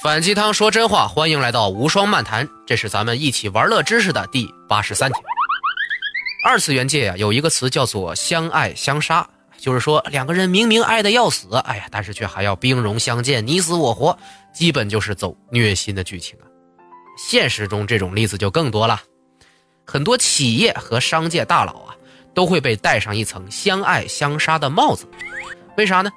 反鸡汤说真话，欢迎来到无双漫谈，这是咱们一起玩乐知识的第八十三天。二次元界呀，有一个词叫做相爱相杀，就是说两个人明明爱的要死，哎呀，但是却还要兵戎相见，你死我活，基本就是走虐心的剧情啊。现实中这种例子就更多了，很多企业和商界大佬啊，都会被戴上一层相爱相杀的帽子，为啥呢？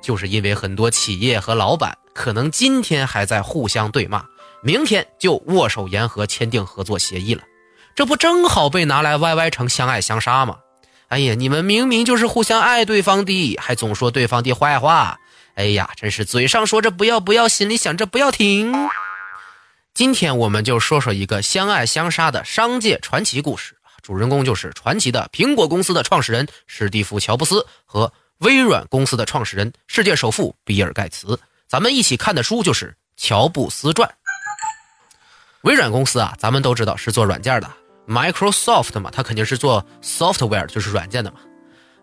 就是因为很多企业和老板可能今天还在互相对骂，明天就握手言和签订合作协议了，这不正好被拿来歪歪成相爱相杀吗？哎呀，你们明明就是互相爱对方的，还总说对方的坏话，哎呀，真是嘴上说着不要不要，心里想着不要停。今天我们就说说一个相爱相杀的商界传奇故事，主人公就是传奇的苹果公司的创始人史蒂夫·乔布斯和微软公司的创始人、世界首富比尔·盖茨。咱们一起看的书就是《乔布斯传》。微软公司啊，咱们都知道是做软件的，Microsoft 嘛，它肯定是做 software，就是软件的嘛。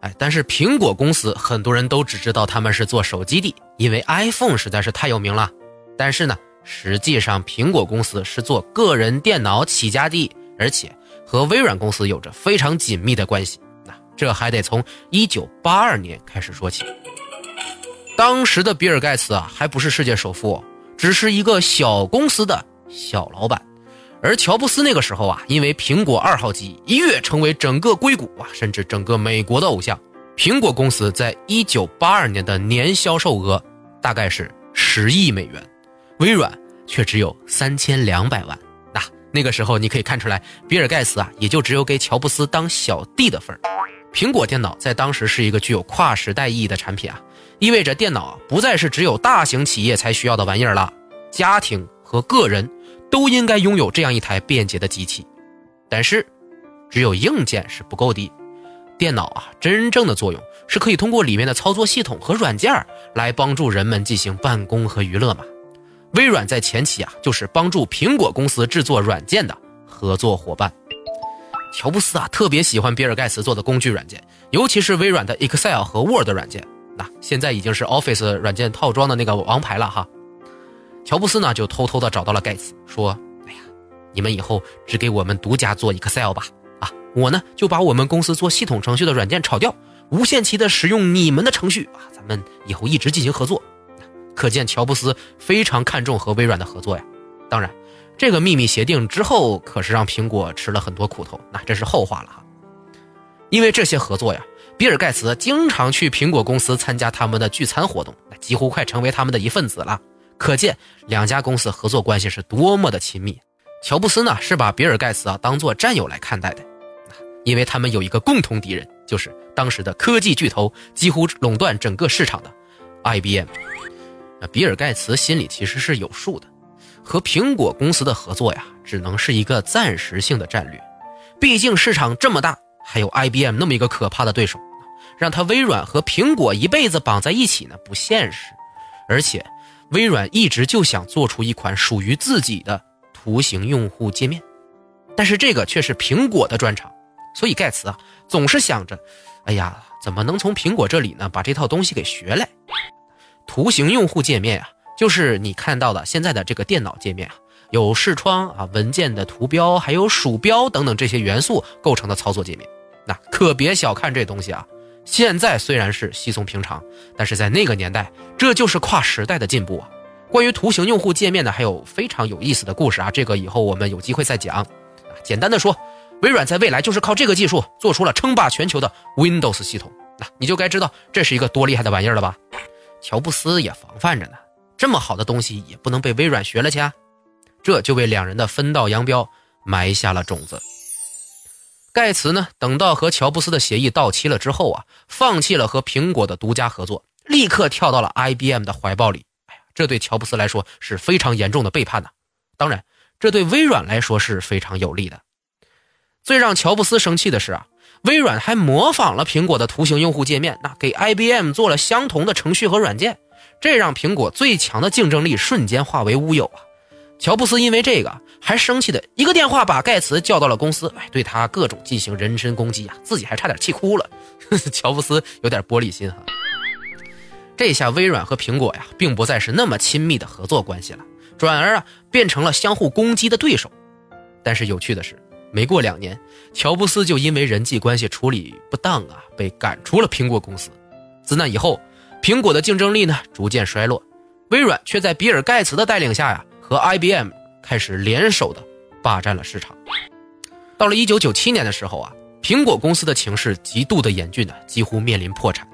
哎，但是苹果公司很多人都只知道他们是做手机的，因为 iPhone 实在是太有名了。但是呢，实际上苹果公司是做个人电脑起家的，而且和微软公司有着非常紧密的关系。那这还得从1982年开始说起。当时的比尔盖茨啊，还不是世界首富，只是一个小公司的小老板。而乔布斯那个时候啊，因为苹果二号机一跃成为整个硅谷啊，甚至整个美国的偶像。苹果公司在1982年的年销售额大概是十亿美元，微软却只有三千两百万。那那个时候你可以看出来，比尔盖茨啊，也就只有给乔布斯当小弟的份儿。苹果电脑在当时是一个具有跨时代意义的产品啊。意味着电脑不再是只有大型企业才需要的玩意儿了，家庭和个人都应该拥有这样一台便捷的机器。但是，只有硬件是不够的，电脑啊，真正的作用是可以通过里面的操作系统和软件来帮助人们进行办公和娱乐嘛。微软在前期啊，就是帮助苹果公司制作软件的合作伙伴。乔布斯啊，特别喜欢比尔盖茨做的工具软件，尤其是微软的 Excel 和 Word 软件。那现在已经是 Office 软件套装的那个王牌了哈。乔布斯呢就偷偷的找到了盖茨，说：“哎呀，你们以后只给我们独家做 Excel 吧，啊，我呢就把我们公司做系统程序的软件炒掉，无限期的使用你们的程序啊，咱们以后一直进行合作。”可见乔布斯非常看重和微软的合作呀。当然，这个秘密协定之后可是让苹果吃了很多苦头，那这是后话了哈。因为这些合作呀。比尔盖茨经常去苹果公司参加他们的聚餐活动，几乎快成为他们的一份子了。可见两家公司合作关系是多么的亲密。乔布斯呢是把比尔盖茨啊当做战友来看待的，因为他们有一个共同敌人，就是当时的科技巨头几乎垄断整个市场的 IBM。那比尔盖茨心里其实是有数的，和苹果公司的合作呀，只能是一个暂时性的战略，毕竟市场这么大，还有 IBM 那么一个可怕的对手。让他微软和苹果一辈子绑在一起呢，不现实。而且，微软一直就想做出一款属于自己的图形用户界面，但是这个却是苹果的专长。所以盖茨啊，总是想着，哎呀，怎么能从苹果这里呢把这套东西给学来？图形用户界面啊，就是你看到的现在的这个电脑界面啊，有视窗啊、文件的图标，还有鼠标等等这些元素构成的操作界面。那可别小看这东西啊！现在虽然是稀松平常，但是在那个年代，这就是跨时代的进步啊！关于图形用户界面呢，还有非常有意思的故事啊，这个以后我们有机会再讲。简单的说，微软在未来就是靠这个技术做出了称霸全球的 Windows 系统，那你就该知道这是一个多厉害的玩意儿了吧？乔布斯也防范着呢，这么好的东西也不能被微软学了去啊！这就为两人的分道扬镳埋下了种子。盖茨呢？等到和乔布斯的协议到期了之后啊，放弃了和苹果的独家合作，立刻跳到了 IBM 的怀抱里。哎呀，这对乔布斯来说是非常严重的背叛呐！当然，这对微软来说是非常有利的。最让乔布斯生气的是啊，微软还模仿了苹果的图形用户界面，那给 IBM 做了相同的程序和软件，这让苹果最强的竞争力瞬间化为乌有啊！乔布斯因为这个还生气的一个电话把盖茨叫到了公司，哎，对他各种进行人身攻击啊，自己还差点气哭了。乔布斯有点玻璃心哈。这下微软和苹果呀，并不再是那么亲密的合作关系了，转而啊变成了相互攻击的对手。但是有趣的是，没过两年，乔布斯就因为人际关系处理不当啊，被赶出了苹果公司。自那以后，苹果的竞争力呢逐渐衰落，微软却在比尔盖茨的带领下呀，和 IBM 开始联手的霸占了市场。到了1997年的时候啊，苹果公司的情势极度的严峻呢，几乎面临破产。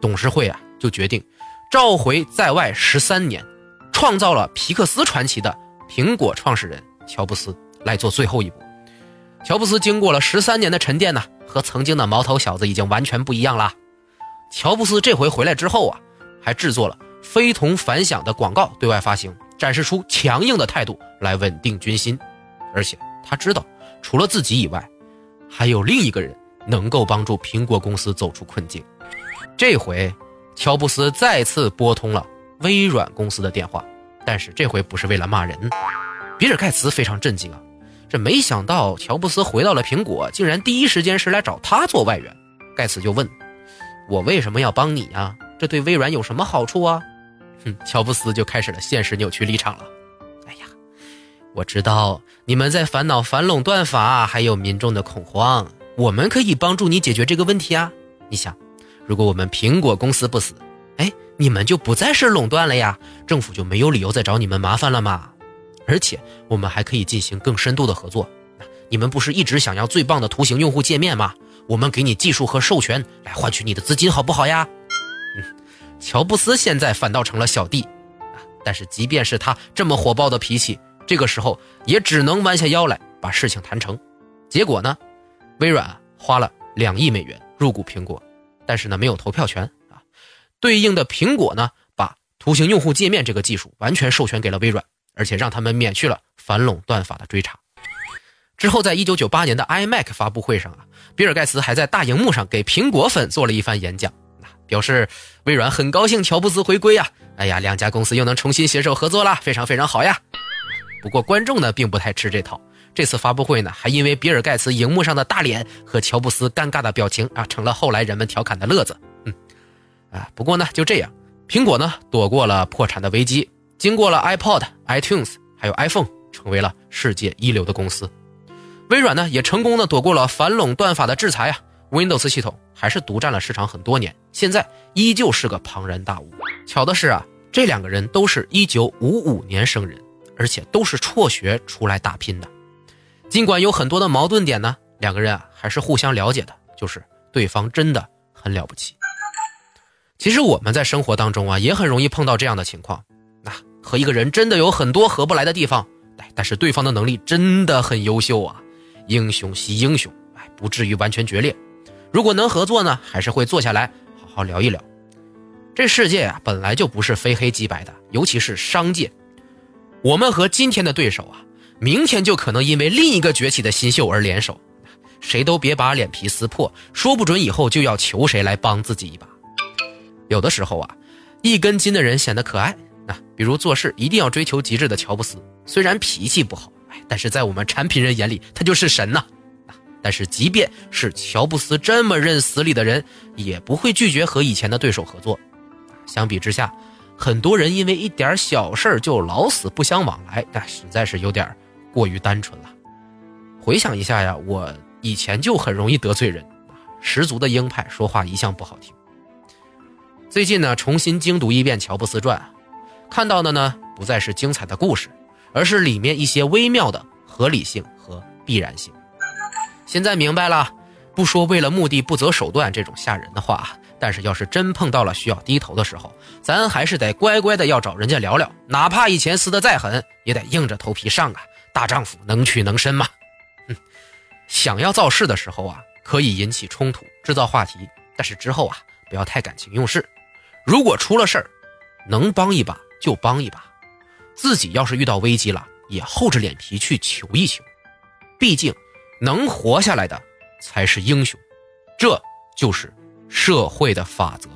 董事会啊就决定召回在外十三年，创造了皮克斯传奇的苹果创始人乔布斯来做最后一步。乔布斯经过了十三年的沉淀呢，和曾经的毛头小子已经完全不一样了。乔布斯这回回来之后啊，还制作了非同凡响的广告对外发行，展示出强硬的态度来稳定军心。而且他知道，除了自己以外，还有另一个人能够帮助苹果公司走出困境。这回，乔布斯再次拨通了微软公司的电话，但是这回不是为了骂人。比尔盖茨非常震惊啊，这没想到乔布斯回到了苹果，竟然第一时间是来找他做外援。盖茨就问。我为什么要帮你呀？这对微软有什么好处啊？哼，乔布斯就开始了现实扭曲立场了。哎呀，我知道你们在烦恼反垄断法，还有民众的恐慌。我们可以帮助你解决这个问题啊！你想，如果我们苹果公司不死，哎，你们就不再是垄断了呀，政府就没有理由再找你们麻烦了嘛。而且我们还可以进行更深度的合作。你们不是一直想要最棒的图形用户界面吗？我们给你技术和授权来换取你的资金，好不好呀？嗯，乔布斯现在反倒成了小弟啊！但是即便是他这么火爆的脾气，这个时候也只能弯下腰来把事情谈成。结果呢，微软花了两亿美元入股苹果，但是呢没有投票权啊。对应的苹果呢，把图形用户界面这个技术完全授权给了微软，而且让他们免去了反垄断法的追查。之后，在一九九八年的 iMac 发布会上啊，比尔盖茨还在大荧幕上给苹果粉做了一番演讲，表示微软很高兴乔布斯回归呀，哎呀，两家公司又能重新携手合作了，非常非常好呀。不过观众呢并不太吃这套，这次发布会呢还因为比尔盖茨荧幕上的大脸和乔布斯尴尬的表情啊，成了后来人们调侃的乐子。嗯，啊，不过呢就这样，苹果呢躲过了破产的危机，经过了 iPod、iTunes 还有 iPhone，成为了世界一流的公司。微软呢也成功的躲过了反垄断法的制裁啊，Windows 系统还是独占了市场很多年，现在依旧是个庞然大物。巧的是啊，这两个人都是一九五五年生人，而且都是辍学出来打拼的。尽管有很多的矛盾点呢，两个人啊还是互相了解的，就是对方真的很了不起。其实我们在生活当中啊也很容易碰到这样的情况，那和一个人真的有很多合不来的地方，但是对方的能力真的很优秀啊。英雄惜英雄，哎，不至于完全决裂。如果能合作呢，还是会坐下来好好聊一聊。这世界啊，本来就不是非黑即白的，尤其是商界。我们和今天的对手啊，明天就可能因为另一个崛起的新秀而联手。谁都别把脸皮撕破，说不准以后就要求谁来帮自己一把。有的时候啊，一根筋的人显得可爱。那比如做事一定要追求极致的乔布斯，虽然脾气不好。但是在我们产品人眼里，他就是神呐！但是即便是乔布斯这么认死理的人，也不会拒绝和以前的对手合作。相比之下，很多人因为一点小事就老死不相往来，那实在是有点过于单纯了。回想一下呀，我以前就很容易得罪人，十足的鹰派，说话一向不好听。最近呢，重新精读一遍《乔布斯传》，看到的呢，不再是精彩的故事。而是里面一些微妙的合理性和必然性。现在明白了，不说为了目的不择手段这种吓人的话，但是要是真碰到了需要低头的时候，咱还是得乖乖的要找人家聊聊，哪怕以前撕得再狠，也得硬着头皮上啊！大丈夫能屈能伸嘛。哼，想要造势的时候啊，可以引起冲突，制造话题，但是之后啊，不要太感情用事。如果出了事儿，能帮一把就帮一把。自己要是遇到危机了，也厚着脸皮去求一求，毕竟能活下来的才是英雄，这就是社会的法则。